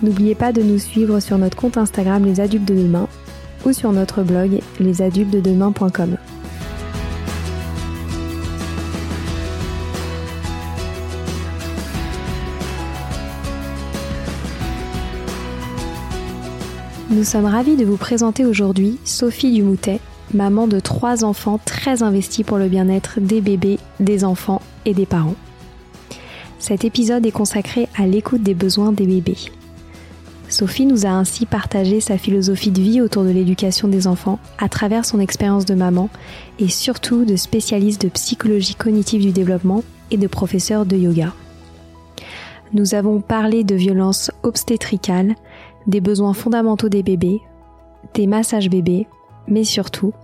N'oubliez pas de nous suivre sur notre compte Instagram Les Adultes de Demain ou sur notre blog lesadultesdedemain.com. Nous sommes ravis de vous présenter aujourd'hui Sophie Dumoutet, maman de trois enfants très investis pour le bien-être des bébés, des enfants et des parents. Cet épisode est consacré à l'écoute des besoins des bébés. Sophie nous a ainsi partagé sa philosophie de vie autour de l'éducation des enfants à travers son expérience de maman et surtout de spécialiste de psychologie cognitive du développement et de professeur de yoga. Nous avons parlé de violences obstétricales, des besoins fondamentaux des bébés, des massages bébés, mais surtout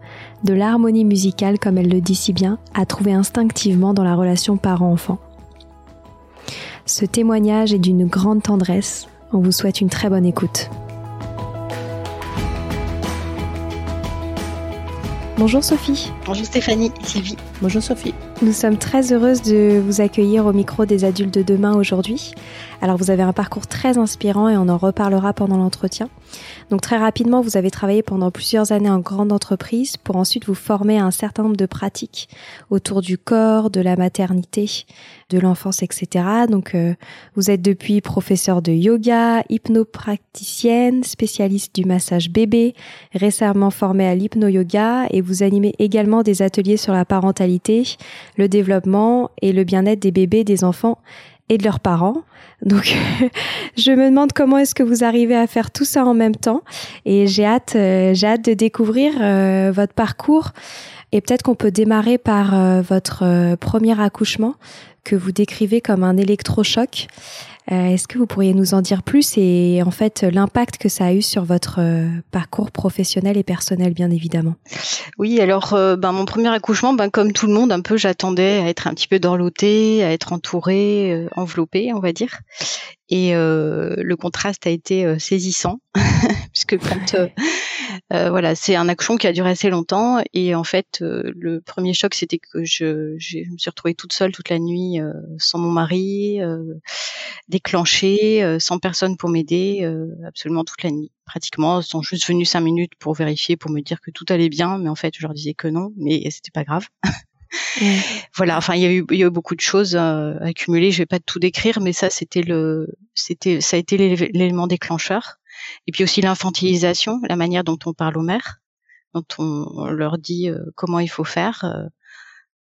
de l'harmonie musicale, comme elle le dit si bien, à trouver instinctivement dans la relation parent-enfant. Ce témoignage est d'une grande tendresse on vous souhaite une très bonne écoute. Bonjour Sophie. Bonjour Stéphanie et Sylvie. Bonjour Sophie. Nous sommes très heureuses de vous accueillir au micro des adultes de demain aujourd'hui. Alors vous avez un parcours très inspirant et on en reparlera pendant l'entretien. Donc très rapidement, vous avez travaillé pendant plusieurs années en grande entreprise pour ensuite vous former à un certain nombre de pratiques autour du corps, de la maternité, de l'enfance, etc. Donc euh, vous êtes depuis professeur de yoga, hypnopraticienne, spécialiste du massage bébé, récemment formée à l'hypno-yoga et vous animez également des ateliers sur la parentalité, le développement et le bien-être des bébés, des enfants et de leurs parents. Donc, je me demande comment est-ce que vous arrivez à faire tout ça en même temps. Et j'ai hâte, euh, j'ai hâte de découvrir euh, votre parcours. Et peut-être qu'on peut démarrer par euh, votre premier accouchement que vous décrivez comme un électrochoc. Euh, est-ce que vous pourriez nous en dire plus et en fait l'impact que ça a eu sur votre euh, parcours professionnel et personnel, bien évidemment? Oui, alors euh, ben, mon premier accouchement, ben, comme tout le monde, un peu j'attendais à être un petit peu dorlotée, à être entourée, enveloppée, on va dire. Et le contraste a été saisissant, puisque quand euh, voilà, c'est un action qui a duré assez longtemps et en fait, euh, le premier choc, c'était que je, je, me suis retrouvée toute seule toute la nuit, euh, sans mon mari, déclenchée, sans personne pour m'aider, absolument toute la nuit. Pratiquement, ils sont juste venus cinq minutes pour vérifier, pour me dire que tout allait bien, mais en fait, je leur disais que non, mais c'était pas grave. Voilà, enfin il y a eu il y a eu beaucoup de choses accumulées. Je vais pas tout décrire, mais ça c'était le c'était ça a été l'élément déclencheur. Et puis aussi l'infantilisation, la manière dont on parle aux mères, dont on, leur dit euh, comment il faut faire. Euh,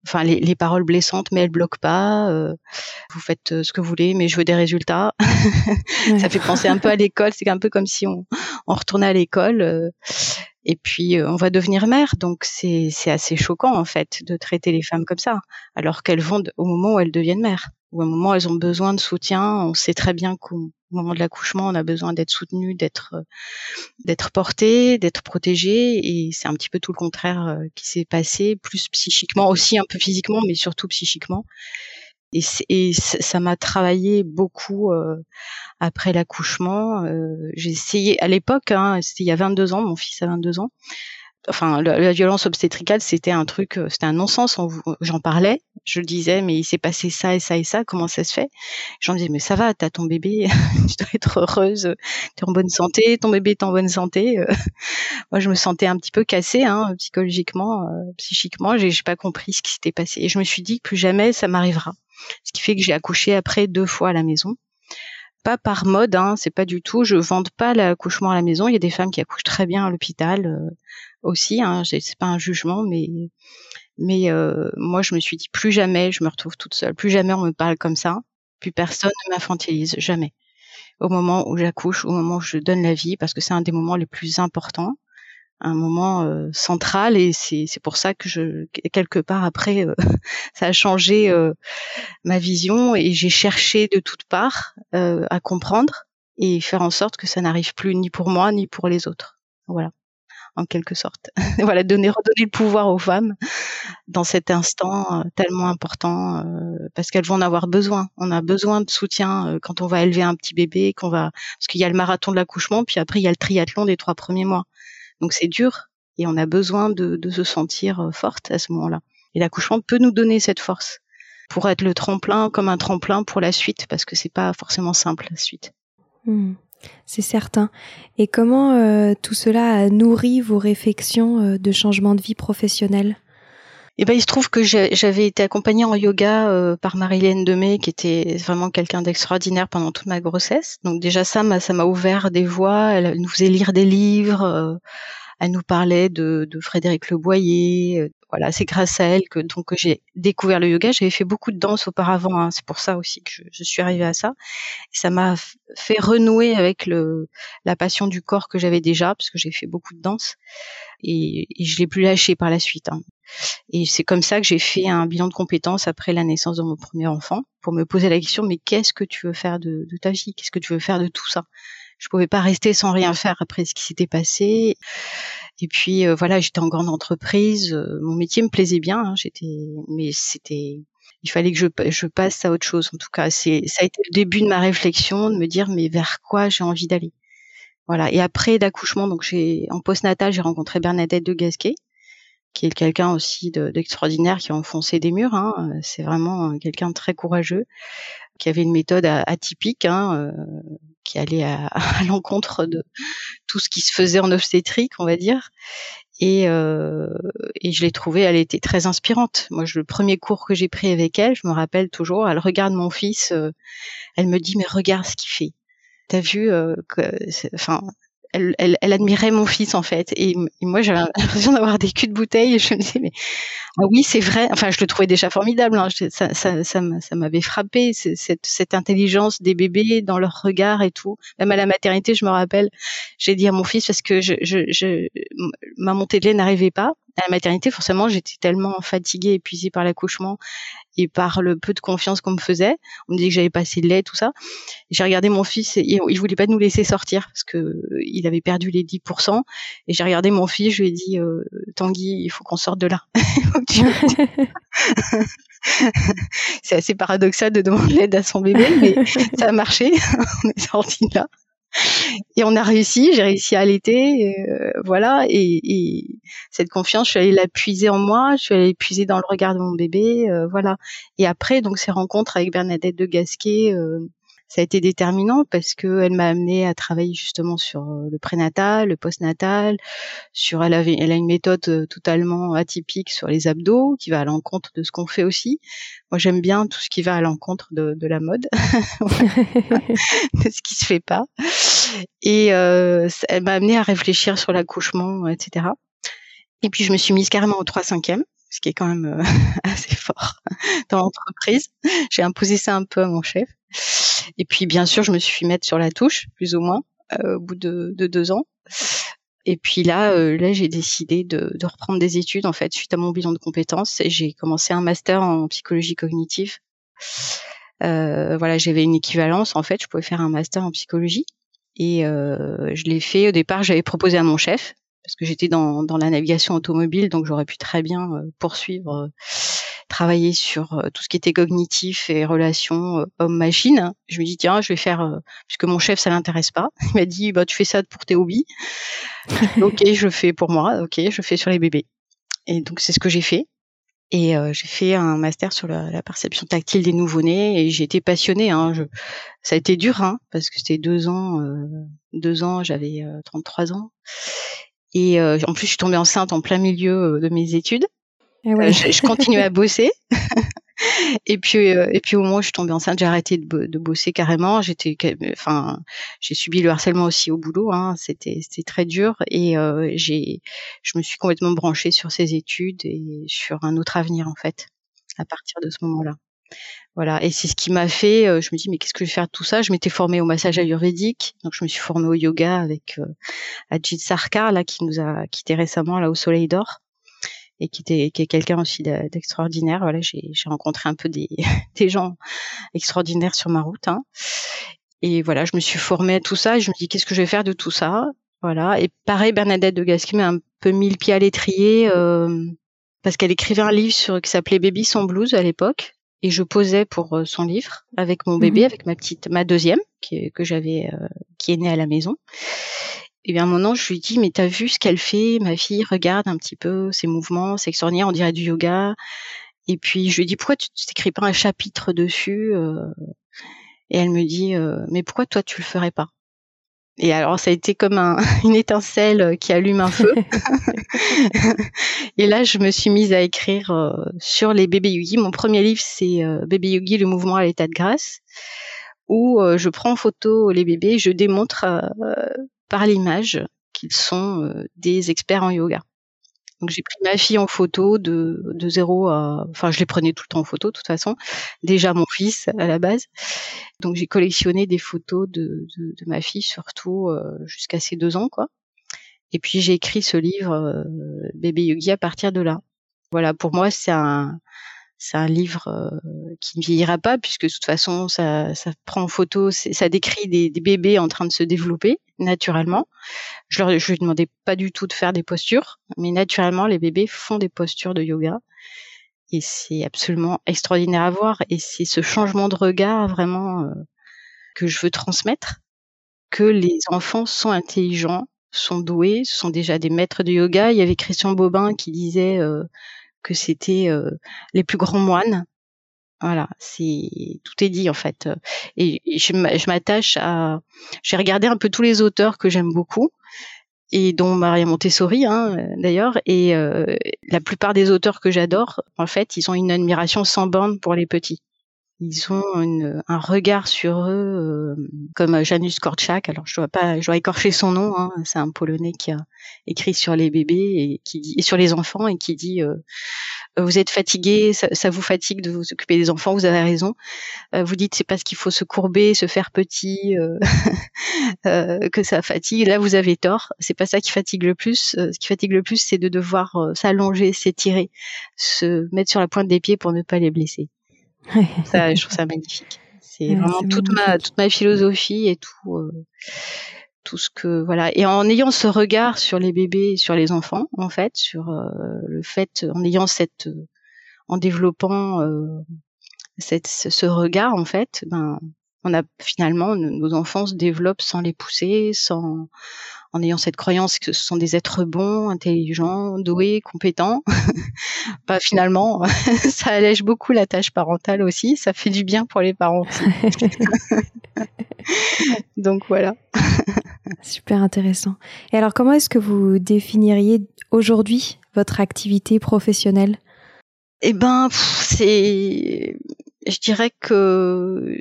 enfin, les, les, paroles blessantes, mais elles bloquent pas. Euh, vous faites ce que vous voulez, mais je veux des résultats. Ça fait penser un peu à l'école. C'est un peu comme si on, on retournait à l'école. et puis on va devenir mère, donc c'est assez choquant en fait de traiter les femmes comme ça, alors qu'elles vont au moment où elles deviennent mères, ou au moment où elles ont besoin de soutien. On sait très bien qu'on Au moment de l'accouchement, on a besoin d'être soutenu, d'être d'être porté, d'être protégé, et c'est un petit peu tout le contraire qui s'est passé, plus psychiquement aussi, un peu physiquement, mais surtout psychiquement. Et, et ça m'a travaillé beaucoup après l'accouchement. J'ai essayé à l'époque, hein, c'était il y a 22 ans, mon fils a 22 ans enfin la, violence obstétricale c'était un truc euh, c'était un non-sens j'en parlais je disais mais il s'est passé ça et ça et ça comment ça se fait? J'en disais mais ça va t'as ton bébé tu dois être heureuse t'es en bonne santé ton bébé est en bonne santé euh. moi je me sentais un petit peu cassée hein, psychologiquement euh, psychiquement j'ai pas compris ce qui s'était passé et je me suis dit que plus jamais ça m'arrivera ce qui fait que j'ai accouché après deux fois à la maison pas par mode, hein, c'est pas du tout. Je vende pas l'accouchement à la maison. Il y a des femmes qui accouchent très bien à l'hôpital aussi. Hein, c'est pas un jugement, mais mais euh, moi je me suis dit plus jamais je me retrouve toute seule, plus jamais on me parle comme ça, plus personne ne m'infantilise, jamais. Au moment où j'accouche, au moment où je donne la vie, parce que c'est un des moments les plus importants, un moment euh, central et c'est pour ça que je quelque part après euh, ça a changé euh, ma vision et j'ai cherché de toutes parts à comprendre et faire en sorte que ça n'arrive plus ni pour moi ni pour les autres. Voilà en quelque sorte. voilà, donner, redonner le pouvoir aux femmes dans cet instant euh, tellement important euh, parce qu'elles vont en avoir besoin. On a besoin de soutien euh, quand on va élever un petit bébé, qu'on va parce qu'il y a le marathon de l'accouchement, puis après il y a le triathlon des trois premiers mois. Donc c'est dur et on a besoin de, se sentir forte à ce moment-là. Et l'accouchement peut nous donner cette force pour être le tremplin comme un tremplin pour la suite parce que c'est pas forcément simple la suite. Mmh. C'est certain. Et comment euh, tout cela a nourri vos réflexions euh, de changement de vie professionnelle eh ben, il se trouve que j'avais été accompagnée en yoga euh, par Marilène Demey, qui était vraiment quelqu'un d'extraordinaire pendant toute ma grossesse. Donc déjà ça, ça m'a ouvert des voies. Elle nous faisait lire des livres. elle nous parlait de, de Frédéric Le Boyer, voilà, c'est grâce à elle que donc j'ai découvert le yoga. J'avais fait beaucoup de danse auparavant, hein. c'est pour ça aussi que je, suis arrivée à ça. Ça m'a fait renouer avec le la passion du corps que j'avais déjà, parce que j'ai fait beaucoup de danse et, et je l'ai plus lâché par la suite. Hein. Et c'est comme ça que j'ai fait un bilan de compétences après la naissance de mon premier enfant, pour me poser la question mais qu'est-ce que tu veux faire de, de ta vie? Qu'est-ce que tu veux faire de tout ça? Je pouvais pas rester sans rien faire après ce qui s'était passé. Et puis euh, voilà, j'étais en grande entreprise, euh, mon métier me plaisait bien, hein, j'étais, mais c'était, il fallait que je, passe à autre chose. En tout cas, c'est, ça a été le début de ma réflexion, de me dire mais vers quoi j'ai envie d'aller? Voilà. Et après l'accouchement, donc j'ai en postnatal, j'ai rencontré Bernadette de Gasquet, qui est quelqu'un aussi d'extraordinaire qui a enfoncé des murs. Hein. C'est vraiment quelqu'un de très courageux, qui avait une méthode atypique, hein, euh, qui allait à, l'encontre de tout ce qui se faisait en obstétrique, on va dire. Et, euh, je l'ai trouvée, elle était très inspirante. Moi, le premier cours que j'ai pris avec elle, je me rappelle toujours, elle regarde mon fils, euh, elle me dit mais regarde ce qu'il fait. T'as vu, euh, que, enfin, elle, elle, elle, admirait mon fils en fait. Et, moi, j'avais l'impression d'avoir des culs de bouteille. Et je me disais, mais ah oui, c'est vrai. Enfin, je le trouvais déjà formidable. Hein. Ça, ça, ça, m'avait frappé cette, cette intelligence des bébés dans leur regard et tout. Même à la maternité, je me rappelle, j'ai dit à mon fils parce que je, je, je ma montée de lait n'arrivait pas à la maternité, forcément, j'étais tellement fatiguée, épuisée par l'accouchement et par le peu de confiance qu'on me faisait. On me disait que j'avais pas assez de lait, tout ça. J'ai regardé mon fils et il voulait pas nous laisser sortir parce que euh, il avait perdu les 10%. Et j'ai regardé mon fils, je lui ai dit, euh, Tanguy, il faut qu'on sorte de là. C'est assez paradoxal de demander l'aide à son bébé, mais ça a marché. on est sorti de là et on a réussi, j'ai réussi à allaiter, euh, voilà. Et, et, cette confiance, je suis allée la puiser en moi, je suis allée puiser dans le regard de mon bébé, euh, voilà. Et après, donc ces rencontres avec Bernadette de Gasquet, euh, ça a été déterminant parce que elle m'a amené à travailler justement sur euh, le prénatal, le postnatal, sur elle avait elle a une méthode euh, totalement atypique sur les abdos qui va à l'encontre de ce qu'on fait aussi. Moi j'aime bien tout ce qui va à l'encontre de, de, la mode, de ce qui se fait pas. Et euh, elle m'a amené à réfléchir sur l'accouchement, etc. Et puis je me suis mise carrément au 3 5 ce qui est quand même euh, assez fort dans l'entreprise. J'ai imposé ça un peu à mon chef. Et puis, bien sûr, je me suis fait mettre sur la touche, plus ou moins, euh, au bout de, de, deux ans. Et puis là, euh, là, j'ai décidé de, de, reprendre des études en fait suite à mon bilan de compétences. Et j'ai commencé un master en psychologie cognitive voilà, j'avais une équivalence en fait, je pouvais faire un master en psychologie et je l'ai fait. Au départ, j'avais proposé à mon chef parce que j'étais dans, dans la navigation automobile, donc j'aurais pu très bien poursuivre travailler sur euh, tout ce qui était cognitif et relations euh, homme-machine. Je me dis tiens, je vais faire euh, puisque mon chef ça l'intéresse pas. Il m'a dit bah tu fais ça pour tes hobbies. ok, je fais pour moi. Ok, je fais sur les bébés. Et donc c'est ce que j'ai fait. Et j'ai fait un master sur la, perception tactile des nouveau-nés et j'ai été passionnée. Hein. Je, ça a été dur hein, parce que c'était deux ans, deux ans, j'avais 33 ans. Et en plus, je suis tombée enceinte en plein milieu de mes études. Eh euh, je, je continuais à bosser. et puis euh, et puis au moment où je suis tombée enceinte, j'ai arrêté de, de, bosser carrément. J'étais, enfin, j'ai subi le harcèlement aussi au boulot. Hein. C'était c'était très dur et euh, j'ai, je me suis complètement branchée sur ces études et sur un autre avenir en fait à partir de ce moment-là. Voilà, et c'est ce qui m'a fait. je me dis mais qu'est-ce que je vais faire de tout ça? Je m'étais formée au massage ayurvédique, donc je me suis formée au yoga avec euh, Ajit Sarkar là qui nous a quitté récemment là au Soleil d'Or et qui était qui est quelqu'un aussi d'extraordinaire. Voilà, j'ai rencontré un peu des, des gens extraordinaires sur ma route. Hein. Et voilà, je me suis formée à tout ça et je me dis qu'est-ce que je vais faire de tout ça? Voilà. Et pareil, Bernadette de Gasquet m'a un peu mis le pied à l'étrier euh, parce qu'elle écrivait un livre sur qui s'appelait Baby sans blues à l'époque et je posais pour euh, son livre avec mon bébé, mhm. avec ma petite, ma deuxième qui, que j'avais, euh, qui est née à la maison. Et bien, à un moment, je lui dis, mais t'as vu ce qu'elle fait, ma fille, regarde un petit peu ses mouvements, extraordinaire, on dirait du yoga. Et puis, je lui dis, pourquoi tu t'écris pas un chapitre dessus euh? Et elle me dit, euh, mais pourquoi toi, tu le ferais pas? Et alors, ça a été comme un, une étincelle qui allume un feu. et là, je me suis mise à écrire euh, sur les bébés yogi. Mon premier livre, c'est Bébé yogi, le mouvement à l'état de grâce, où je prends en photo les bébés, je démontre par l'image qu'ils sont euh, des experts en yoga. Donc j'ai pris ma fille en photo de, de zéro à, enfin je les prenais tout le temps en photo de toute façon. Déjà mon fils à la base. Donc j'ai collectionné des photos de, de, de ma fille surtout euh, jusqu'à ses deux ans quoi. Et puis j'ai écrit ce livre euh, Bébé Yogi à partir de là. Voilà pour moi c'est un c'est un livre euh, qui ne vieillira pas puisque de toute façon ça, prend en photo, ça décrit des, bébés en train de se développer naturellement. Je leur je demandais pas du tout de faire des postures, mais naturellement les bébés font des postures de yoga et c'est absolument extraordinaire à voir et c'est ce changement de regard vraiment euh, que je veux transmettre que les enfants sont intelligents, sont doués, sont déjà des maîtres de yoga. Il y avait Christian Bobin qui disait euh, que c'était euh, les plus grands moines. Voilà, c'est tout est dit en fait. Et, je m'attache à. J'ai regardé un peu tous les auteurs que j'aime beaucoup et dont Maria Montessori hein, d'ailleurs. Et euh, la plupart des auteurs que j'adore, en fait, ils ont une admiration sans borne pour les petits. Ils ont une, un regard sur eux, euh, comme Janusz Korczak. Alors je dois pas, je dois écorcher son nom. Hein, c'est un Polonais qui a écrit sur les bébés et qui dit et sur les enfants et qui dit euh, vous êtes fatigué, ça, ça, vous fatigue de vous occuper des enfants, vous avez raison. Euh, vous dites c'est parce qu'il faut se courber, se faire petit euh, euh, que ça fatigue. Là vous avez tort, c'est pas ça qui fatigue le plus. ce qui fatigue le plus c'est de devoir s'allonger, s'étirer, se mettre sur la pointe des pieds pour ne pas les blesser ça, je trouve ça magnifique. C'est vraiment toute ma toute ma philosophie et tout euh, tout ce que voilà. Et en ayant ce regard sur les bébés, sur les enfants en fait, sur euh, le fait en ayant cette en développant euh, cette ce regard en fait, ben on a finalement nos enfants se développent sans les pousser, sans en ayant cette croyance que ce sont des êtres bons, intelligents, doués, compétents. bah, finalement, ça allège beaucoup la tâche parentale aussi. Ça fait du bien pour les parents. Donc voilà. Super intéressant. Et alors, comment est-ce que vous définiriez aujourd'hui votre activité professionnelle? Eh ben, c'est je dirais que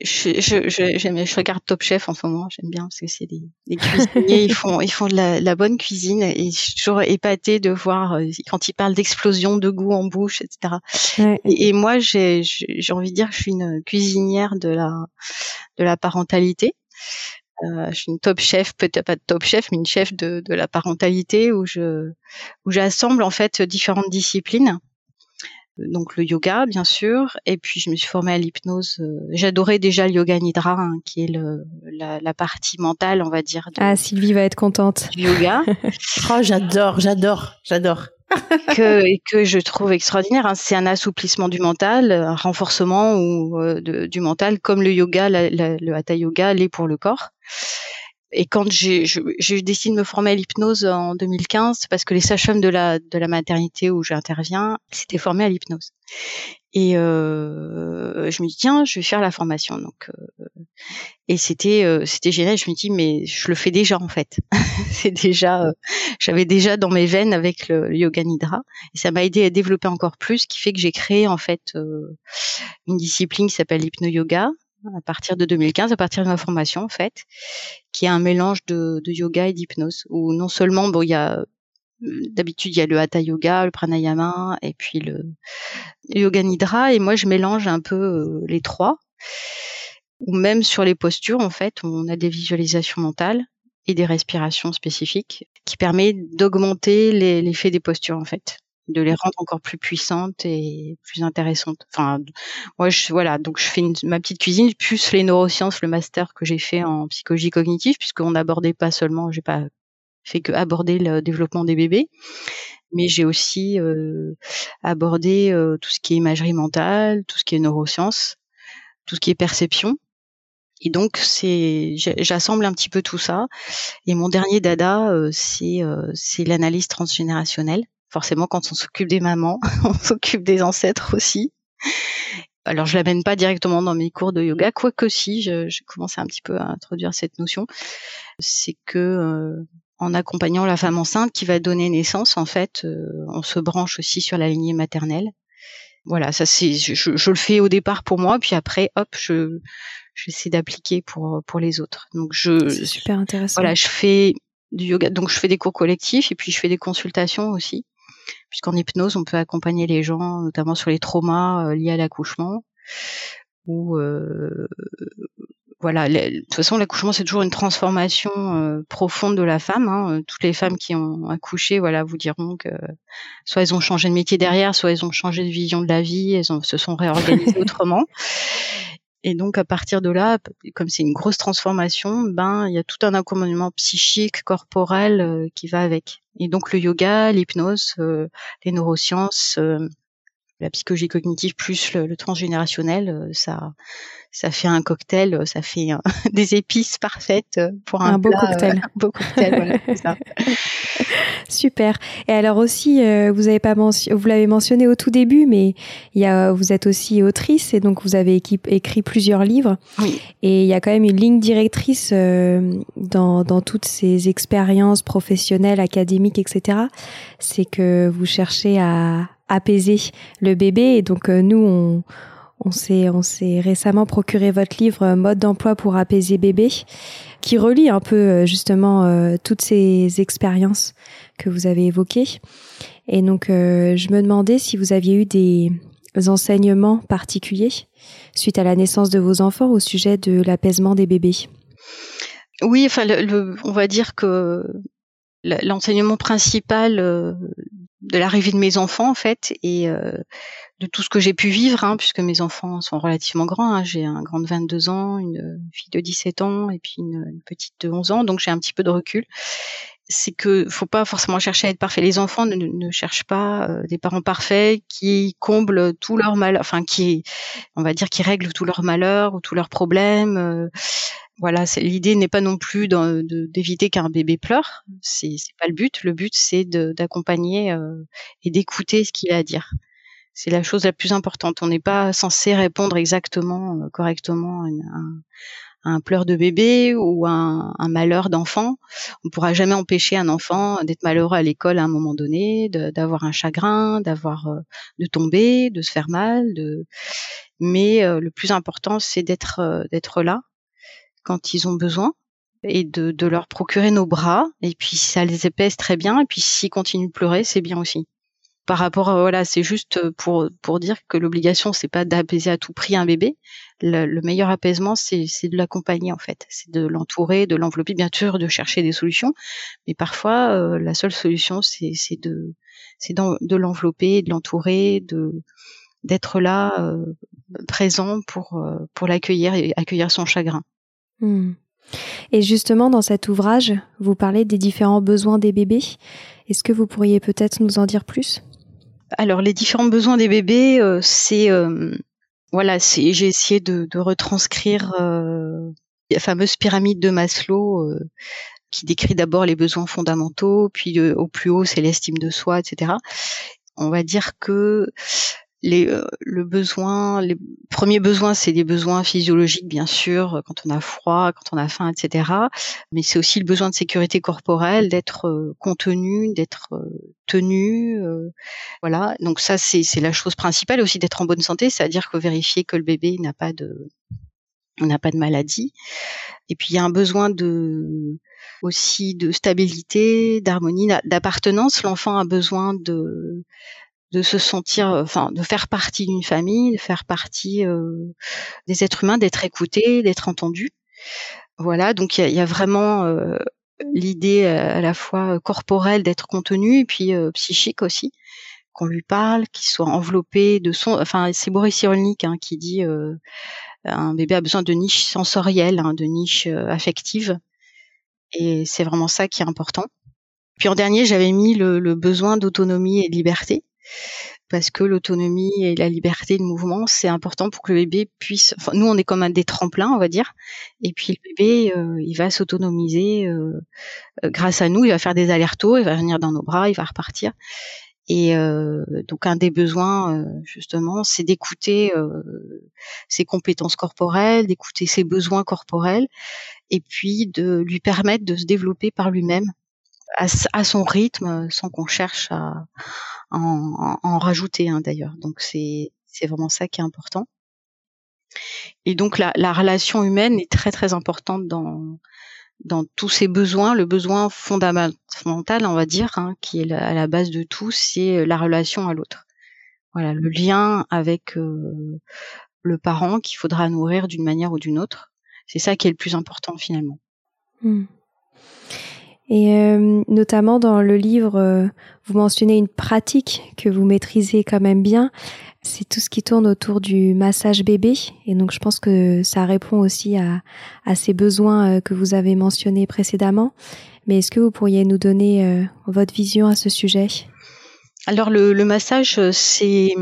je, je, je, je, regarde Top Chef en ce moment, j'aime bien parce que c'est des, des, cuisiniers, ils font, ils font de la, la, bonne cuisine et je suis toujours épatée de voir euh, quand ils parlent d'explosion de goût en bouche, etc. Et, et, moi, j'ai envie de dire que je suis une cuisinière de la, de la parentalité. Euh, je suis une top chef, peut-être pas de top chef, mais une chef de, de la parentalité où je où j'assemble en fait différentes disciplines donc le yoga bien sûr et puis je me suis formée à l'hypnose j'adorais déjà le yoga nidra hein, qui est le, la, partie mentale on va dire ah Sylvie va être contente du yoga oh j'adore j'adore j'adore que, que je trouve extraordinaire. Hein. C'est un assouplissement du mental, un renforcement ou, euh, du mental, comme le yoga, le hatha yoga l'est pour le corps. Et quand j'ai décidé de me former à l'hypnose en 2015, c'est parce que les sages-femmes de la, de la maternité où j'interviens s'étaient formées à l'hypnose. Et euh, je me dis tiens, je vais faire la formation. Donc euh, et c'était euh, génial. Je me dis mais je le fais déjà en fait. c'est déjà euh, j'avais déjà dans mes veines avec le, yoga nidra et ça m'a aidé à développer encore plus, ce qui fait que j'ai créé en fait euh, une discipline qui s'appelle l'hypno yoga à partir de 2015, à partir de ma formation en fait, qui est un mélange de, yoga et d'hypnose. Où non seulement bon il y a d'habitude il y a le hatha yoga, le pranayama et puis le, yoga nidra et moi je mélange un peu euh, les trois. Ou même sur les postures en fait, on a des visualisations mentales et des respirations spécifiques qui permet d'augmenter l'effet des postures en fait de les rendre encore plus puissantes et plus intéressantes. Enfin, moi, je, voilà, donc je fais ma petite cuisine plus les neurosciences, le master que j'ai fait en psychologie cognitive, puisqu'on n'abordait pas seulement, j'ai pas fait que aborder le développement des bébés, mais j'ai aussi euh, abordé euh, tout ce qui est imagerie mentale, tout ce qui est neurosciences, tout ce qui est perception. Et donc c'est, j'assemble un petit peu tout ça. Et mon dernier dada, euh, c'est c'est l'analyse transgénérationnelle. Forcément, quand on s'occupe des mamans, on s'occupe des ancêtres aussi. Alors, je l'amène pas directement dans mes cours de yoga, quoique si, je, je commence un petit peu à introduire cette notion. C'est que en accompagnant la femme enceinte qui va donner naissance, en fait, euh, on se branche aussi sur la lignée maternelle. Voilà, ça c'est, je, le fais au départ pour moi, puis après, hop, je j'essaie d'appliquer pour pour les autres. Donc je, c'est super intéressant. Voilà, je fais du yoga, donc je fais des cours collectifs et puis je fais des consultations aussi, puisqu'en hypnose on peut accompagner les gens, notamment sur les traumas euh, liés à l'accouchement ou euh, voilà, de toute façon, l'accouchement c'est toujours une transformation euh, profonde de la femme. Hein. Toutes les femmes qui ont accouché, voilà, vous diront que soit elles ont changé de métier derrière, soit elles ont changé de vision de la vie, elles se sont réorganisées autrement. Et donc à partir de là, comme c'est une grosse transformation, ben il y a tout un accompagnement psychique, corporel euh, qui va avec. Et donc le yoga, l'hypnose, les neurosciences, la psychologie cognitive plus le, transgénérationnel, ça ça fait un cocktail, ça fait des épices parfaites pour un, beau cocktail. un beau cocktail, voilà, ça. Super. Et alors aussi, euh, vous avez pas vous l'avez mentionné au tout début, mais il y a, vous êtes aussi autrice et donc vous avez écrit plusieurs livres. Oui. Et il y a quand même une ligne directrice euh, dans, dans toutes ces expériences professionnelles, académiques, etc. C'est que vous cherchez à apaiser le bébé et donc euh, nous on on s'est, on s'est récemment procuré votre livre Mode d'emploi pour apaiser bébé, qui relie un peu justement euh, toutes ces expériences que vous avez évoquées. Et donc, je me demandais si vous aviez eu des enseignements particuliers suite à la naissance de vos enfants au sujet de l'apaisement des bébés. Oui, enfin, on va dire que l'enseignement principal de l'arrivée de mes enfants, en fait, et de tout ce que j'ai pu vivre, hein, puisque mes enfants sont relativement grands. Hein. J'ai un grand de 22 ans, une fille de 17 ans et puis une, petite de 11 ans, donc j'ai un petit peu de recul. C'est que faut pas forcément chercher à être parfait. Les enfants ne, cherchent pas euh, des parents parfaits qui comblent tout leur mal, enfin qui, on va dire, qui règlent tout leur malheur ou tous leurs problèmes. Euh, voilà, l'idée n'est pas non plus d'éviter qu'un bébé pleure. C'est pas le but. Le but c'est d'accompagner euh, et d'écouter ce qu'il a à dire. C'est la chose la plus importante. On n'est pas censé répondre exactement, correctement à, un, pleur de bébé ou un, malheur d'enfant. On ne pourra jamais empêcher un enfant d'être malheureux à l'école à un moment donné, d'avoir un chagrin, d'avoir, euh, de tomber, de se faire mal. De... Mais euh, le plus important, c'est d'être, d'être là quand ils ont besoin et de, de, leur procurer nos bras. Et puis ça les épaisse très bien. Et puis s'ils continuent de pleurer, c'est bien aussi. Par rapport à, voilà, c'est juste pour pour dire que l'obligation c'est pas d'apaiser à tout prix un bébé. Le, meilleur apaisement c'est de l'accompagner en fait, c'est de l'entourer, de l'envelopper, bien sûr, de chercher des solutions, mais parfois euh, la seule solution c'est de l'envelopper, de l'entourer, d'être là euh, présent pour euh, pour l'accueillir et accueillir son chagrin. Hmm. Et justement, dans cet ouvrage, vous parlez des différents besoins des bébés. Est-ce que vous pourriez peut-être nous en dire plus? Alors les différents besoins des bébés, euh, c'est euh, voilà, c'est j'ai essayé de, retranscrire euh, la fameuse pyramide de Maslow qui décrit d'abord les besoins fondamentaux, puis au plus haut c'est l'estime de soi, etc. On va dire que les, euh, le besoin, les premiers besoins, c'est des besoins physiologiques, bien sûr, quand on a froid, quand on a faim, etc. Mais c'est aussi le besoin de sécurité corporelle, d'être euh, contenu, d'être euh, tenu. voilà. Donc ça, c'est la chose principale aussi d'être en bonne santé, c'est-à-dire que vérifier que le bébé n'a pas de n'a pas de maladie. Et puis il y a un besoin de aussi de stabilité, d'harmonie, d'appartenance. L'enfant a besoin de de se sentir, euh, enfin, de faire partie d'une famille, de faire partie euh, des êtres humains, d'être écouté, d'être entendu. Voilà, donc il y a, vraiment euh, l'idée à la fois corporelle d'être contenu et puis psychique aussi, qu'on lui parle, qu'il soit enveloppé de son. Enfin, c'est Boris Cyrulnik hein, qui dit un bébé a besoin de niches sensorielles, hein, de niches affectives, et c'est vraiment ça qui est important. Puis en dernier, j'avais mis le besoin d'autonomie et de liberté parce que l'autonomie et la liberté de mouvement, c'est important pour que le bébé puisse. Nous, on est comme un des tremplins, on va dire, et puis le bébé, euh, il va s'autonomiser euh, euh, grâce à nous. Il va faire des allers-retours, il va venir dans nos bras, il va repartir. Et donc, un des besoins, justement, c'est d'écouter ses compétences corporelles, d'écouter ses besoins corporels, et puis de lui permettre de se développer par lui-même à, son rythme, sans qu'on cherche à en, rajouter hein, d'ailleurs. Donc c'est vraiment ça qui est important. Et donc la, la, relation humaine est très très importante dans dans tous ces besoins. Le besoin fondamental, on va dire, hein, qui est à la base de tout, c'est la relation à l'autre. Voilà, le lien avec euh, le parent qu'il faudra nourrir d'une manière ou d'une autre. C'est ça qui est le plus important finalement. Mmh. Et euh, notamment dans le livre, euh, vous mentionnez une pratique que vous maîtrisez quand même bien. C'est tout ce qui tourne autour du massage bébé. Et donc je pense que ça répond aussi à, à ces besoins euh, que vous avez mentionnés précédemment. Mais est-ce que vous pourriez nous donner votre vision à ce sujet? Alors le, le massage, euh, c'est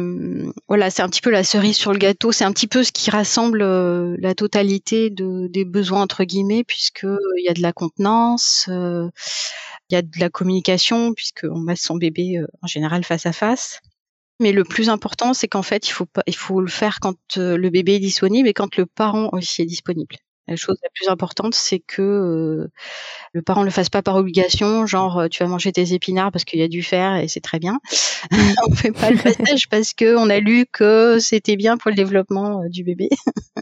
voilà, c'est un petit peu la cerise sur le gâteau. C'est un petit peu ce qui rassemble euh, la totalité de, des besoins entre guillemets, puisque euh, il y a de la contenance, il y a de la communication, puisqu'on masse son bébé en général face à face. Mais le plus important, c'est qu'en fait, il faut pas, il faut le faire quand le bébé est disponible et quand le parent aussi est disponible. La chose la plus importante, c'est que euh, le parent ne le fasse pas par obligation, genre euh, tu vas manger tes épinards parce qu'il y a du fer et c'est très bien. on fait pas le passage parce que on a lu que c'était bien pour le développement euh, du bébé.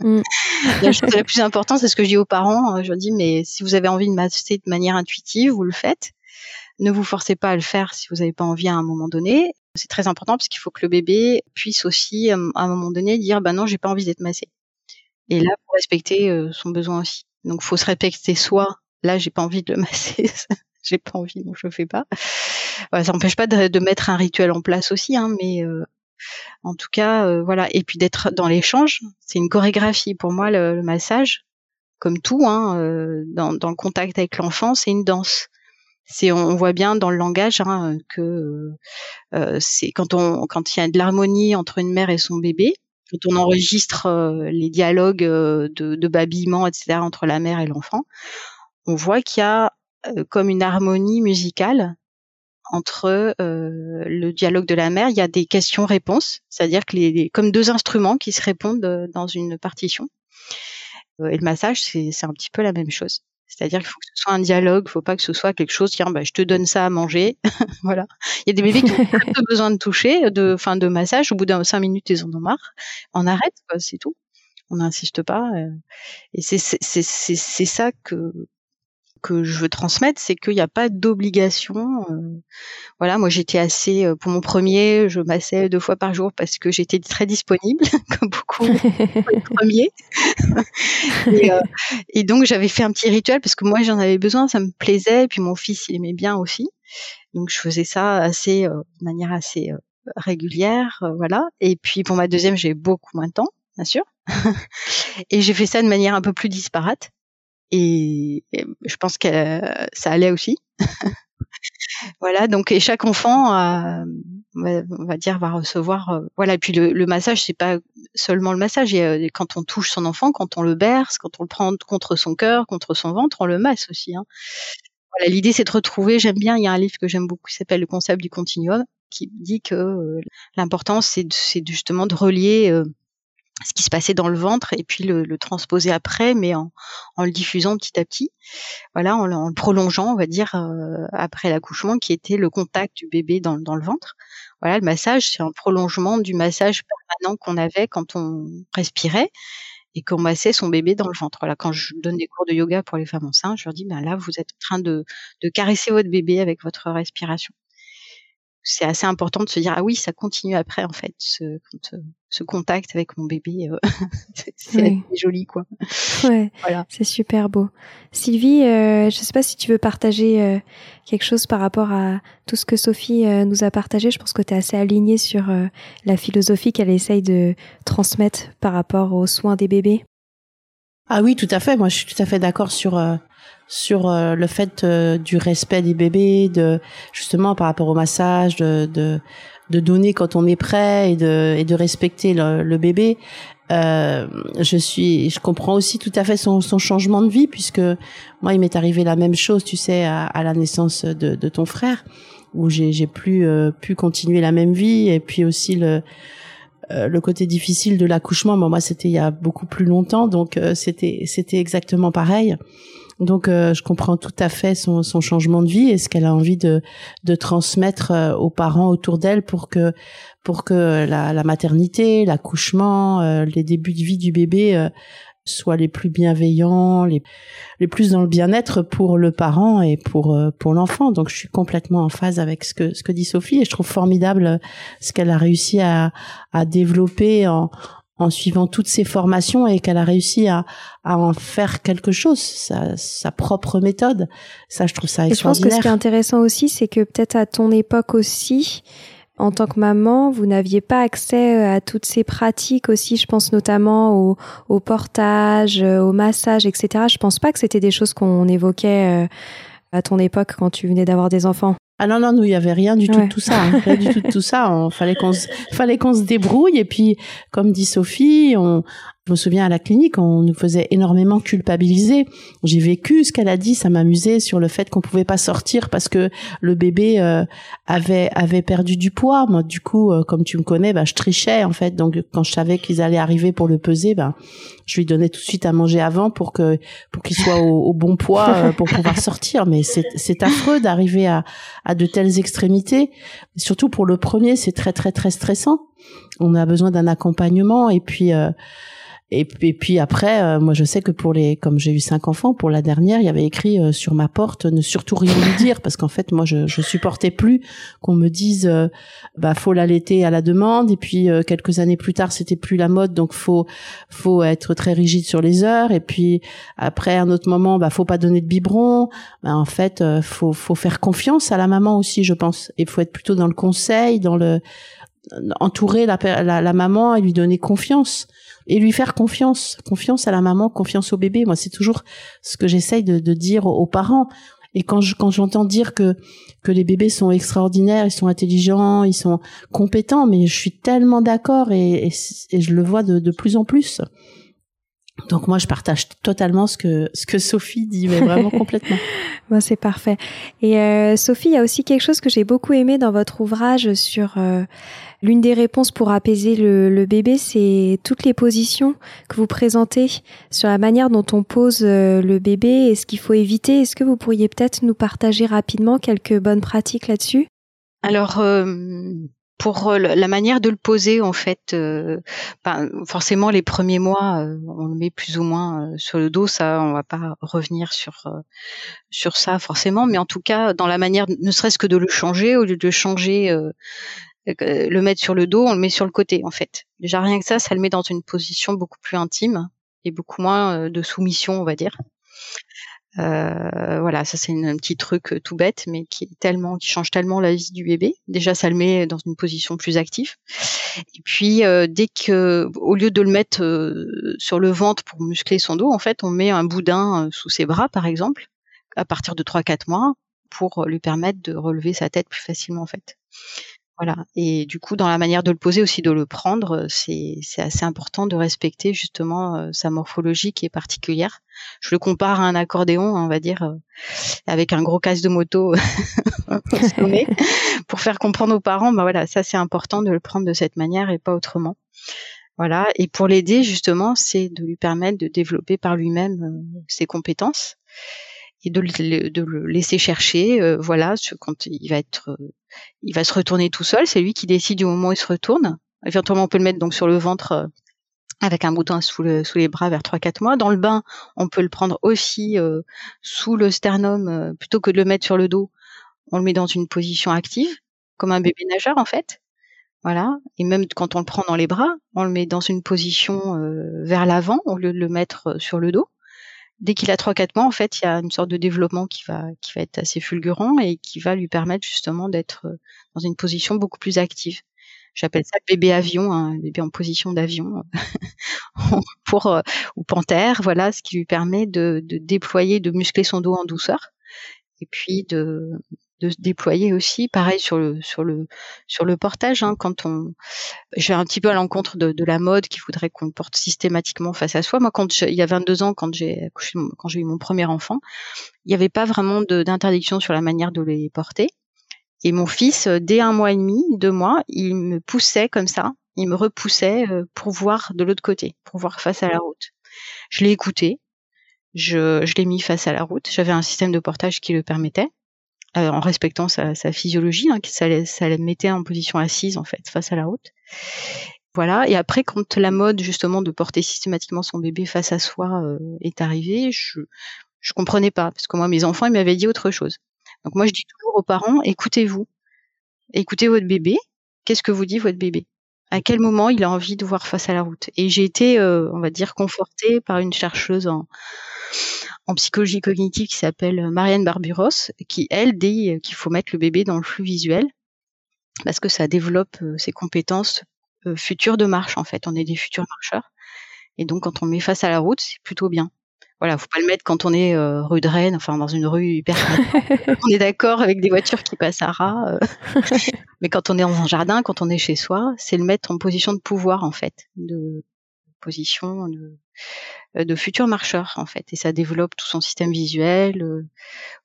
Mm. la chose la plus importante, c'est ce que je dis aux parents. je dis mais si vous avez envie de masser de manière intuitive, vous le faites. Ne vous forcez pas à le faire si vous n'avez pas envie à un moment donné. C'est très important parce qu'il faut que le bébé puisse aussi à un moment donné dire bah non j'ai pas envie d'être massé. Et là, pour respecter euh, son besoin aussi. Donc, faut se respecter soi. Là, j'ai pas envie de le masser. j'ai pas envie, donc je le fais pas. ça n'empêche pas de, mettre un rituel en place aussi, hein, mais euh, en tout cas, euh, voilà. Et puis d'être dans l'échange, c'est une chorégraphie pour moi le, massage, comme tout, hein, dans, dans, le contact avec l'enfant, c'est une danse. C'est, on, voit bien dans le langage hein, que c'est quand on, quand il y a de l'harmonie entre une mère et son bébé, quand on enregistre euh, les dialogues euh, de, babillement, etc., entre la mère et l'enfant, on voit qu'il y a euh, comme une harmonie musicale entre le dialogue de la mère. Il y a des questions-réponses, c'est-à-dire que les, comme deux instruments qui se répondent dans une partition. et le massage, c'est un petit peu la même chose. C'est-à-dire qu'il faut que ce soit un dialogue, il faut pas que ce soit quelque chose, tiens, bah, je te donne ça à manger. voilà. Il y a des bébés qui ont peu besoin de toucher, de, fin, de massage. Au bout d'un cinq minutes, ils en ont marre. On arrête, c'est tout. On n'insiste pas. Euh. et c'est, c'est, c'est, c'est ça que, que je veux transmettre, c'est qu'il n'y a pas d'obligation. Euh, voilà, moi j'étais assez euh, pour mon premier, je massais deux fois par jour parce que j'étais très disponible, comme beaucoup les premiers. et, euh, et, donc j'avais fait un petit rituel parce que moi j'en avais besoin, ça me plaisait, et puis mon fils il aimait bien aussi. Donc je faisais ça assez de manière assez régulière, voilà. Et puis pour ma deuxième, j'ai beaucoup moins de temps, bien sûr. et j'ai fait ça de manière un peu plus disparate et, je pense que ça allait aussi. voilà, donc et chaque enfant, on va dire, va recevoir. Euh, voilà, et puis le, le massage, c'est pas seulement le massage. Et, quand on touche son enfant, quand on le berce, quand on le prend contre son cœur, contre son ventre, on le masse aussi. Hein. Voilà, l'idée c'est de retrouver. J'aime bien. Il y a un livre que j'aime beaucoup qui s'appelle Le concept du continuum, qui dit que euh, l'important c'est justement de relier euh, ce qui se passait dans le ventre et puis le, le transposer après, mais en, en, le diffusant petit à petit, voilà, en, le prolongeant, on va dire, euh, après l'accouchement, qui était le contact du bébé dans, dans le ventre. Voilà, le massage, c'est un prolongement du massage permanent qu'on avait quand on respirait et qu'on massait son bébé dans le ventre. Voilà, quand je donne des cours de yoga pour les femmes enceintes, je leur dis, ben là, vous êtes en train de, de caresser votre bébé avec votre respiration c'est assez important de se dire ah oui ça continue après en fait ce, ce contact avec mon bébé euh, c'est joli quoi. Ouais voilà. c'est super beau. Sylvie euh, je sais pas si tu veux partager euh, quelque chose par rapport à tout ce que Sophie euh, nous a partagé. Je pense que tu es assez alignée sur la philosophie qu'elle essaye de transmettre par rapport aux soins des bébés. Ah oui tout à fait. Moi je suis tout à fait d'accord sur sur euh, le fait euh, du respect des bébés, de justement par rapport au massage, de, de, de donner quand on est prêt et de, et de respecter le, le bébé. Euh, je suis, je comprends aussi tout à fait son, son changement de vie puisque moi il m'est arrivé la même chose, tu sais, à, à la naissance de, de ton frère où j'ai j'ai plus euh, pu continuer la même vie et puis aussi le le côté difficile de l'accouchement. moi c'était il y a beaucoup plus longtemps donc c'était c'était exactement pareil. Donc, euh, je comprends tout à fait son, son, changement de vie et ce qu'elle a envie de, de transmettre euh, aux parents autour d'elle pour que pour que la, la maternité, l'accouchement, euh, les débuts de vie du bébé soient les plus bienveillants, les, les plus dans le bien-être pour le parent et pour pour l'enfant. Donc je suis complètement en phase avec ce que ce que dit Sophie et je trouve formidable ce qu'elle a réussi à à développer en en suivant toutes ces formations et qu'elle a réussi à, à en faire quelque chose, sa, sa propre méthode. Ça, je trouve ça extraordinaire. Et je pense que ce qui est intéressant aussi, c'est que peut-être à ton époque aussi, en tant que maman, vous n'aviez pas accès à toutes ces pratiques aussi. Je pense notamment au, au portage, au massage, etc. Je pense pas que c'était des choses qu'on évoquait euh, à ton époque quand tu venais d'avoir des enfants. Ah non non, nous il y avait rien du tout de tout ça, hein. rien du tout de tout ça. On fallait qu'on se, fallait qu'on se débrouille et puis comme dit Sophie, on je me souviens à la clinique, on nous faisait énormément culpabiliser. J'ai vécu ce qu'elle a dit, ça m'amusait sur le fait qu'on pouvait pas sortir parce que le bébé euh, avait avait perdu du poids. Moi, du coup, euh, comme tu me connais, bah, je trichais en fait. Donc, quand je savais qu'ils allaient arriver pour le peser, bah, je lui donnais tout de suite à manger avant pour que pour qu'il soit au, bon poids euh, pour pouvoir sortir. Mais c'est c'est affreux d'arriver à à de telles extrémités. Surtout pour le premier, c'est très très très stressant. On a besoin d'un accompagnement et puis et, puis après, euh, moi je sais que pour les, comme j'ai eu cinq enfants, pour la dernière, il y avait écrit euh, sur ma porte ne surtout rien lui dire parce qu'en fait moi je, je supportais plus qu'on me dise euh, bah faut l'allaiter à la demande. Et puis quelques années plus tard c'était plus la mode donc faut faut être très rigide sur les heures. Et puis après un autre moment bah faut pas donner de biberon. Bah, en fait faut faut faire confiance à la maman aussi je pense. Et faut être plutôt dans le conseil dans le entourer la, la, la maman et lui donner confiance et lui faire confiance, confiance à la maman, confiance au bébé. Moi, c'est toujours ce que j'essaye de, de, dire aux parents. Et quand je, quand j'entends dire que que les bébés sont extraordinaires, ils sont intelligents, ils sont compétents, mais je suis tellement d'accord et, et, je le vois de, de plus en plus. Donc moi je partage totalement ce que ce que Sophie dit, mais vraiment complètement. ben, c'est parfait. Et euh, Sophie, il y a aussi quelque chose que j'ai beaucoup aimé dans votre ouvrage sur euh, L'une des réponses pour apaiser le, bébé, c'est toutes les positions que vous présentez sur la manière dont on pose euh, le bébé et ce qu'il faut éviter? Est-ce que vous pourriez peut-être nous partager rapidement quelques bonnes pratiques là-dessus? Alors, euh, pour euh, la manière de le poser, en fait, euh, ben, forcément les premiers mois, euh, on le met plus ou moins sur le dos. Ça, on va pas revenir sur sur ça forcément, mais en tout cas, dans la manière, ne serait-ce que de le changer, au lieu de changer, le mettre sur le dos, on le met sur le côté, en fait. Déjà rien que ça, ça le met dans une position beaucoup plus intime et beaucoup moins de soumission, on va dire. Euh, voilà, ça c'est un petit truc euh, tout bête, mais qui est tellement, qui change tellement la vie du bébé. Déjà, ça le met dans une position plus active. Et puis, euh, dès que, au lieu de le mettre sur le ventre pour muscler son dos, en fait, on met un boudin sous ses bras, par exemple, à partir de 3-4 mois, pour lui permettre de relever sa tête plus facilement, en fait. Voilà. Et du coup, dans la manière de le poser aussi, de le prendre, c'est assez important de respecter justement euh, sa morphologie qui est particulière. Je le compare à un accordéon, on va dire, euh, avec un gros casque de moto pour faire comprendre aux parents, bah voilà, ça c'est important de le prendre de cette manière et pas autrement. Voilà. Et pour l'aider justement, c'est de lui permettre de développer par lui-même euh, ses compétences et de le, laisser chercher. Euh, voilà, quand il va être, euh, il va se retourner tout seul. C'est lui qui décide du moment où il se retourne. Éventuellement, on peut le mettre donc sur le ventre euh, avec un bouton sous les bras vers 3-4 mois. Dans le bain, on peut le prendre aussi sous le sternum plutôt que de le mettre sur le dos. On le met dans une position active, comme un bébé nageur en fait. Voilà. Et même quand on le prend dans les bras, on le met dans une position vers l'avant au lieu de le mettre sur le dos dès qu'il a 3-4 mois, en fait, il y a une sorte de développement qui va, qui va être assez fulgurant et qui va lui permettre justement d'être euh, dans une position beaucoup plus active. J'appelle ça bébé avion, hein, bébé en position d'avion pour euh, ou panthère, voilà, ce qui lui permet de, de déployer, de muscler son dos en douceur et puis de, de se déployer aussi. Pareil sur le sur le sur le portage. Hein, quand on, je vais un petit peu à l'encontre de, de, la mode qui voudrait qu'on porte systématiquement face à soi. Moi, quand il y a 22 ans, quand j'ai quand j'ai eu mon premier enfant, il n'y avait pas vraiment d'interdiction sur la manière de les porter. Et mon fils, dès un mois et demi, deux mois, il me poussait comme ça, il me repoussait euh, pour voir de l'autre côté, pour voir face à la route. Je l'ai écouté, je, je l'ai mis face à la route. J'avais un système de portage qui le permettait. Euh, en respectant sa, physiologie, hein, ça, ça la mettait en position assise en fait face à la route. Voilà. Et après, quand la mode justement de porter systématiquement son bébé face à soi euh, est arrivée, je je comprenais pas parce que moi mes enfants ils m'avaient dit autre chose. Donc moi je dis toujours aux parents écoutez-vous, écoutez votre bébé. Qu'est-ce que vous dit votre bébé? À quel moment il a envie de voir face à la route? Et j'ai été, euh, on va dire, confortée par une chercheuse en en psychologie cognitive qui s'appelle Marianne Barburos, qui elle dit qu'il faut mettre le bébé dans le flux visuel parce que ça développe euh, ses compétences euh, futures de marche en fait. On est des futurs marcheurs et donc quand on met face à la route, c'est plutôt bien. Voilà, faut pas le mettre quand on est euh, rue de Rennes, enfin dans une rue hyper. on est d'accord avec des voitures qui passent à ras, mais quand on est dans un jardin, quand on est chez soi, c'est le mettre en position de pouvoir en fait, de position de, euh, de futur marcheur en fait et ça développe tout son système visuel euh,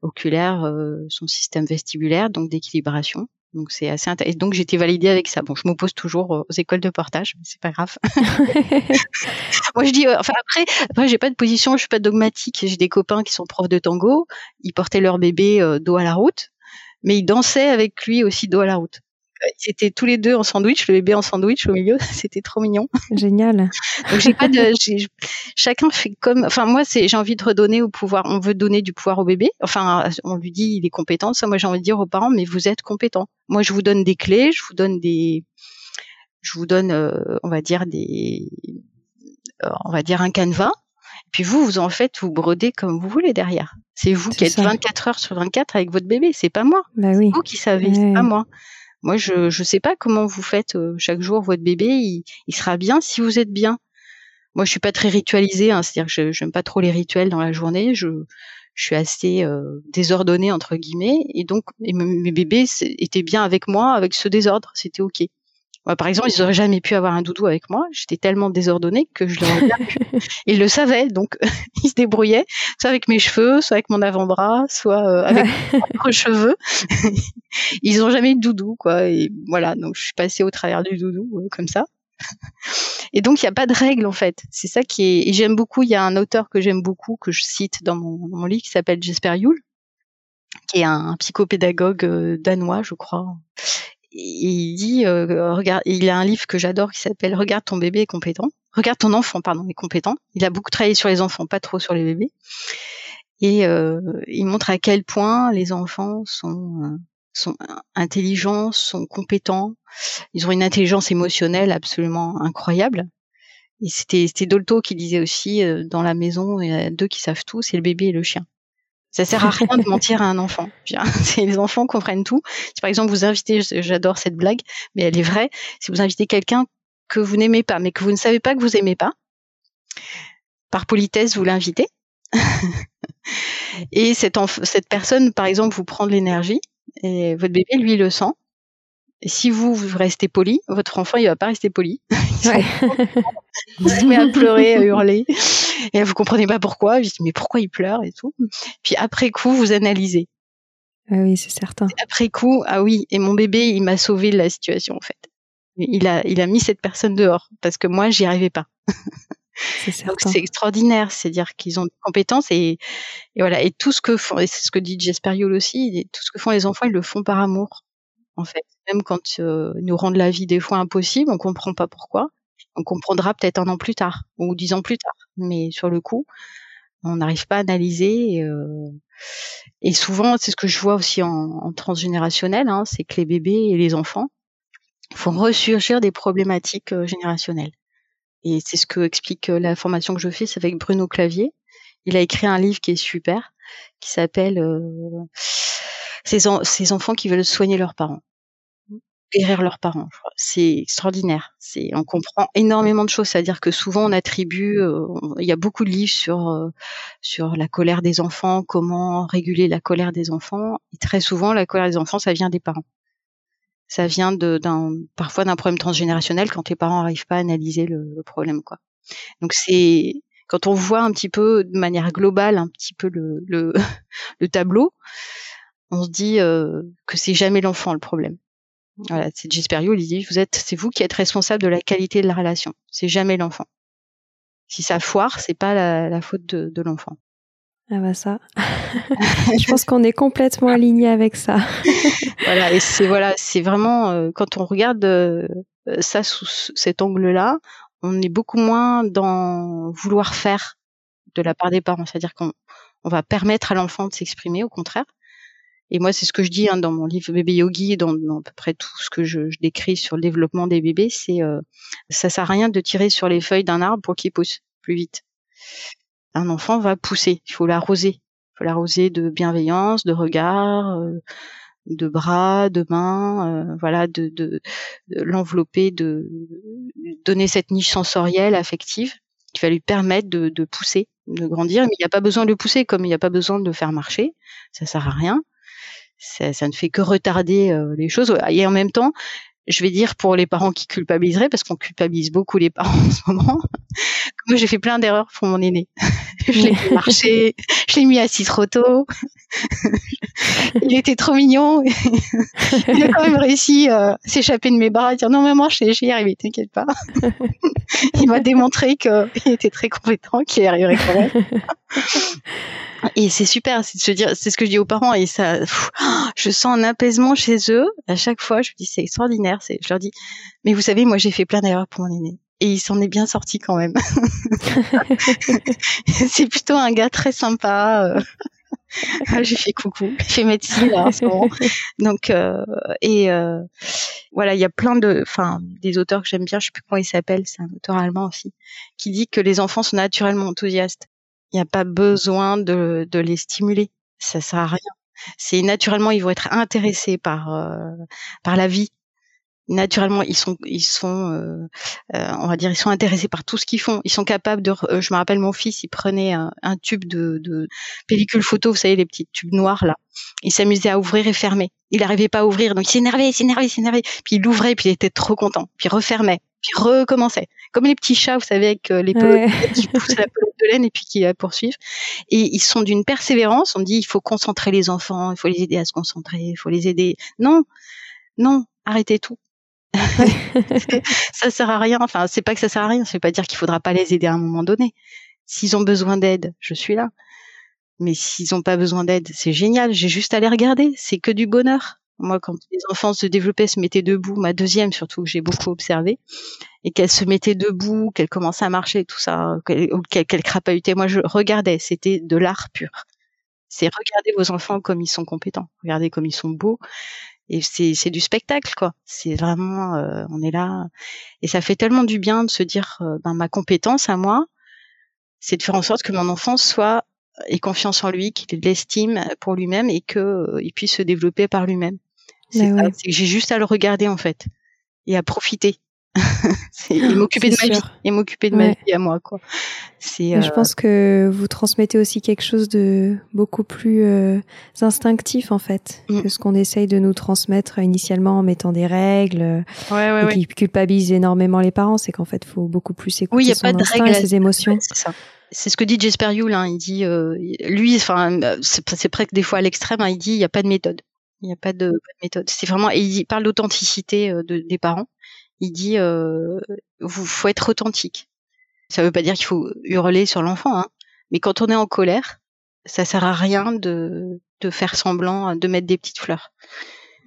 oculaire euh, son système vestibulaire donc d'équilibration donc c'est assez intéressant. Et donc j'étais validée avec ça. Bon, je m'oppose toujours aux écoles de portage, mais c'est pas grave. Moi je dis, enfin après, après j'ai pas de position, je suis pas dogmatique. J'ai des copains qui sont profs de tango, ils portaient leur bébé dos à la route, mais ils dansaient avec lui aussi dos à la route ils étaient tous les deux en sandwich, le bébé en sandwich au milieu, c'était trop mignon. Génial. Donc j'ai pas de, chacun fait comme, enfin moi c'est, j'ai envie de redonner au pouvoir, on veut donner du pouvoir au bébé. Enfin, on lui dit il est compétent. Ça, moi j'ai envie de dire aux parents, mais vous êtes compétent. Moi je vous donne des clés, je vous donne des, je vous donne, euh, on va dire des, euh, on va dire un canevas. Puis vous, vous en faites, vous brodez comme vous voulez derrière. C'est vous qui êtes 24 heures sur 24 avec votre bébé, c'est pas moi. Bah oui. C'est vous qui savez, c'est pas moi. Moi, je ne sais pas comment vous faites euh, chaque jour votre bébé. Il, sera bien si vous êtes bien. Moi, je suis pas très ritualisée, hein, c'est-à-dire que je n'aime pas trop les rituels dans la journée. Je, je suis assez euh, désordonnée entre guillemets, et donc mes bébés étaient bien avec moi avec ce désordre. C'était ok par exemple, ils n'auraient jamais pu avoir un doudou avec moi. J'étais tellement désordonnée que je l'aurais pas pu. Ils le savaient, donc ils se débrouillaient, soit avec mes cheveux, soit avec mon avant-bras, soit euh, avec mes propres cheveux. ils n'ont jamais eu de doudou, quoi. Et voilà, donc je suis passée au travers du doudou euh, comme ça. Et donc il n'y a pas de règle en fait. C'est ça qui est. Et j'aime beaucoup. Il y a un auteur que j'aime beaucoup que je cite dans mon, mon livre qui s'appelle Jesper Juhl, qui est un psychopédagogue euh, danois, je crois il dit, euh, regarde, il a un livre que j'adore qui s'appelle Regarde ton bébé est compétent. Regarde ton enfant, pardon, est compétent. Il a beaucoup travaillé sur les enfants, pas trop sur les bébés. Et euh, il montre à quel point les enfants sont euh, sont intelligents, sont compétents. Ils ont une intelligence émotionnelle absolument incroyable. Et c'était c'était Dolto qui disait aussi euh, dans la maison il y a deux qui savent tout, c'est le bébé et le chien. Ça sert à rien de mentir à un enfant. les enfants comprennent tout. Si par exemple vous invitez, j'adore cette blague, mais elle est vraie. Si vous invitez quelqu'un que vous n'aimez pas, mais que vous ne savez pas que vous aimez pas, par politesse vous l'invitez. et cette, cette personne, par exemple, vous prend de l'énergie et votre bébé, lui, le sent. Et si vous, vous restez poli, votre enfant, il va pas rester poli. il se met à pleurer, à hurler. Et vous comprenez pas pourquoi. Je dis, mais pourquoi il pleure et tout. Puis après coup, vous analysez. Ah oui, c'est certain. après coup, ah oui, et mon bébé, il m'a sauvé de la situation, en fait. Il a, il a mis cette personne dehors parce que moi, j'y arrivais pas. Donc c'est extraordinaire, c'est-à-dire qu'ils ont des compétences et, et, voilà et tout ce que font et c'est ce que dit Jesperiol aussi, tout ce que font les enfants, ils le font par amour en fait. Même quand euh, ils nous rendent la vie des fois impossible, on comprend pas pourquoi. On comprendra peut-être un an plus tard ou dix ans plus tard, mais sur le coup, on n'arrive pas à analyser. Et, euh, souvent, c'est ce que je vois aussi en, transgénérationnel, hein, c'est que les bébés et les enfants font ressurgir des problématiques euh, générationnelles. Et c'est ce que explique euh, la formation que je fais, c'est avec Bruno Clavier. Il a écrit un livre qui est super, qui s'appelle ces, enfants qui veulent soigner leurs parents, guérir leurs parents. C'est extraordinaire. C'est on comprend énormément de choses. C'est-à-dire que souvent on attribue, euh, il y a beaucoup de livres sur euh, sur la colère des enfants, comment réguler la colère des enfants. Et très souvent la colère des enfants, ça vient des parents ça vient d'un parfois d'un problème transgénérationnel quand les parents n'arrivent pas à analyser le, problème quoi. Donc c'est quand on voit un petit peu de manière globale un petit peu le, le, le tableau, on se dit euh, que c'est jamais l'enfant le problème. Voilà, c'est Gisperio, il dit vous êtes c'est vous qui êtes responsable de la qualité de la relation, c'est jamais l'enfant. Si ça foire, c'est pas la, la faute de, de l'enfant. Ah bah ça, je pense qu'on est complètement aligné avec ça. voilà, et c'est voilà, c'est vraiment euh, quand on regarde euh, ça sous cet angle-là, on est beaucoup moins dans vouloir faire de la part des parents, c'est-à-dire qu'on on va permettre à l'enfant de s'exprimer, au contraire. Et moi, c'est ce que je dis hein, dans mon livre Bébé Yogi, dans, dans, à peu près tout ce que je, je décris sur le développement des bébés, c'est euh, ça sert à rien de tirer sur les feuilles d'un arbre pour qu'il pousse plus vite un enfant va pousser. Il faut l'arroser. Il faut l'arroser de bienveillance, de regard, euh, de bras, de mains, euh, voilà, de, de, l'envelopper, de donner cette niche sensorielle, affective, qui va lui permettre de, de pousser, de grandir. Mais il n'y a pas besoin de le pousser, comme il n'y a pas besoin de le faire marcher. Ça sert à rien. Ça, ne fait que retarder euh, les choses. Et en même temps, je vais dire pour les parents qui culpabiliseraient, parce qu'on culpabilise beaucoup les parents en ce moment. Moi, j'ai fait plein d'erreurs pour mon aîné. je l'ai fait marcher, je l'ai mis assis trop tôt. il était trop mignon. il a quand même réussi à s'échapper de mes bras et dire non maman, je vais y arriver, t'inquiète pas. il m'a démontré qu'il était très compétent, qu'il y arriverait quand même. Et c'est super, c'est de se dire, c'est ce que je dis aux parents et ça, je sens un apaisement chez eux. À chaque fois, je me dis c'est extraordinaire. C'est, je leur dis, mais vous savez, moi j'ai fait plein d'erreurs pour mon aîné et il s'en est bien sorti quand même. c'est plutôt un gars très sympa. Euh. Ah, j'ai fait coucou, j'ai fait médecine là, ce moment. Donc euh, et euh, voilà, il y a plein de, enfin, des auteurs que j'aime bien. Je sais plus comment il s'appelle, c'est un auteur allemand aussi, qui dit que les enfants sont naturellement enthousiastes. Il n'y a pas besoin de, les stimuler. Ça sert à rien. C'est naturellement, ils vont être intéressés par la vie. Naturellement, ils sont ils sont euh, euh, on va dire ils sont intéressés par tout ce qu'ils font. Ils sont capables de. je me rappelle mon fils, il prenait un, un tube de, de pellicule photo, vous savez les petits tubes noirs là. Il s'amusait à ouvrir et fermer. Il n'arrivait pas à ouvrir, donc il s'énervait, il s'énervait, il s'énervait. Puis il l'ouvrait, puis il était trop content. Puis il refermait puis recommençait. Comme les petits chats, vous savez, avec euh, les pelotes qui poussent la pelote de laine et puis qui la poursuivent. Et ils sont d'une persévérance. On dit il faut concentrer les enfants, il faut les aider à se concentrer, il faut les aider. Non, non, arrêtez tout. ça sert à rien. Enfin, c'est pas que ça sert à rien. Ça veut pas dire qu'il faudra pas les aider à un moment donné. S'ils ont besoin d'aide, je suis là. Mais s'ils ont pas besoin d'aide, c'est génial. J'ai juste à les regarder. C'est que du bonheur. Moi, quand les enfants se développaient, se mettaient debout, ma deuxième surtout, que j'ai beaucoup observé, et qu'elle se mettait debout, qu'elle commençait à marcher, tout ça, qu'elle qu crapahutait, moi je regardais, c'était de l'art pur. C'est regarder vos enfants comme ils sont compétents, regardez comme ils sont beaux, et c'est du spectacle quoi. C'est vraiment, euh, on est là, et ça fait tellement du bien de se dire, euh, ben ma compétence à moi, c'est de faire en sorte que mon enfant soit ait confiance en lui, qu'il l'estime pour lui-même et qu'il euh, puisse se développer par lui-même. Ben c'est j'ai juste à le regarder en fait et à profiter et m'occuper de ma vie. Et m'occuper de ma vie à moi quoi. C'est je euh, pense que vous transmettez aussi quelque chose de beaucoup plus euh, instinctif en fait mm. que ce qu'on essaye de nous transmettre initialement en mettant des règles ouais, ouais, et qui culpabilise énormément les parents. C'est qu'en fait faut beaucoup plus écouter oui, y a son pas de règles, et ses émotions. C'est ce que dit Jesper Yule hein. il dit euh, lui enfin c'est presque des fois à l'extrême hein. il dit il n'y a pas de méthode. Il n'y a pas de, pas de méthode. C'est vraiment et il parle d'authenticité de, des parents il dit euh, vous faut être authentique. Ça veut pas dire qu'il faut hurler sur l'enfant, hein, mais quand on est en colère, ça sert à rien de, de faire semblant, de mettre des petites fleurs.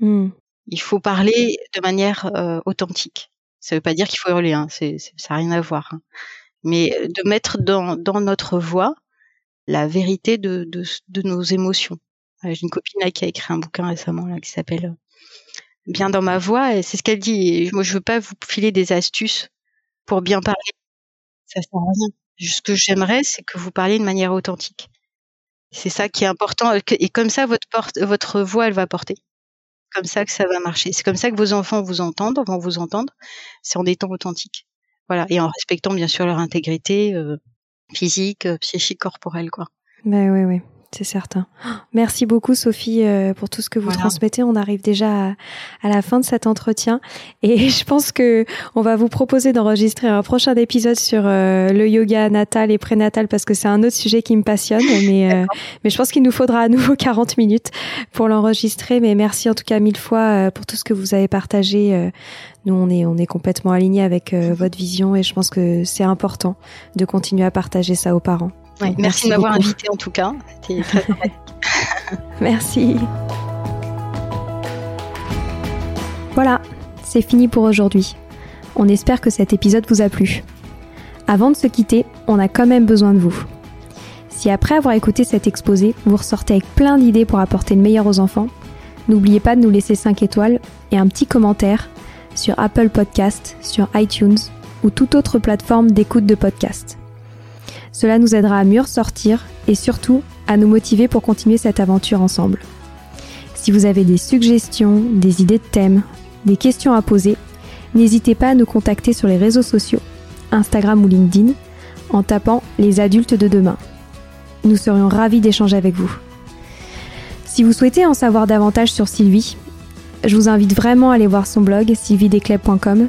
Hmm. Il faut parler de manière euh, authentique. Ça veut pas dire qu'il faut hurler, hein, c'est, ça n'a rien à voir. Hein. Mais de mettre dans, dans notre voix la vérité de, de, de nos émotions. J'ai une copine là, qui a écrit un bouquin récemment là, qui s'appelle bien dans ma voix. Et c'est ce qu'elle dit. moi, je veux pas vous filer des astuces pour bien parler. Ça sert à rien. Ce que j'aimerais, c'est que vous parliez de manière authentique. C'est ça qui est important. Et comme ça, votre, porte, votre voix, elle va porter. Comme ça que ça va marcher. C'est comme ça que vos enfants vous entendent, vont vous entendre. C'est en étant authentique. Voilà. Et en respectant, bien sûr, leur intégrité euh, physique, euh, psychique, corporelle, quoi. Ben oui, oui c'est certain. Merci beaucoup Sophie euh, pour tout ce que vous transmettez. On arrive déjà à, la fin de cet entretien et je pense que on va vous proposer d'enregistrer un prochain épisode sur euh, le yoga natal et prénatal parce que c'est un autre sujet qui me passionne. Mais euh, mais je pense qu'il nous faudra à nouveau 40 minutes pour l'enregistrer. Mais merci en tout cas mille fois pour tout ce que vous avez partagé. Nous, on est, on est complètement alignés avec votre vision et je pense que c'est important de continuer à partager ça aux parents merci, de m'avoir invité en tout cas. C'était très Merci. Voilà, c'est fini pour aujourd'hui. On espère que cet épisode vous a plu. Avant de se quitter, on a quand même besoin de vous. Si après avoir écouté cet exposé, vous ressortez avec plein d'idées pour apporter le meilleur aux enfants, n'oubliez pas de nous laisser 5 étoiles et un petit commentaire sur Apple Podcast, sur iTunes ou toute autre plateforme d'écoute de podcast. Cela nous aidera à mieux ressortir et surtout à nous motiver pour continuer cette aventure ensemble. Si vous avez des suggestions, des idées de thèmes, des questions à poser, n'hésitez pas à nous contacter sur les réseaux sociaux, Instagram ou LinkedIn, en tapant les adultes de demain. Nous serions ravis d'échanger avec vous. Si vous souhaitez en savoir davantage sur Sylvie, je vous invite vraiment à aller voir son blog sylvidescleb.com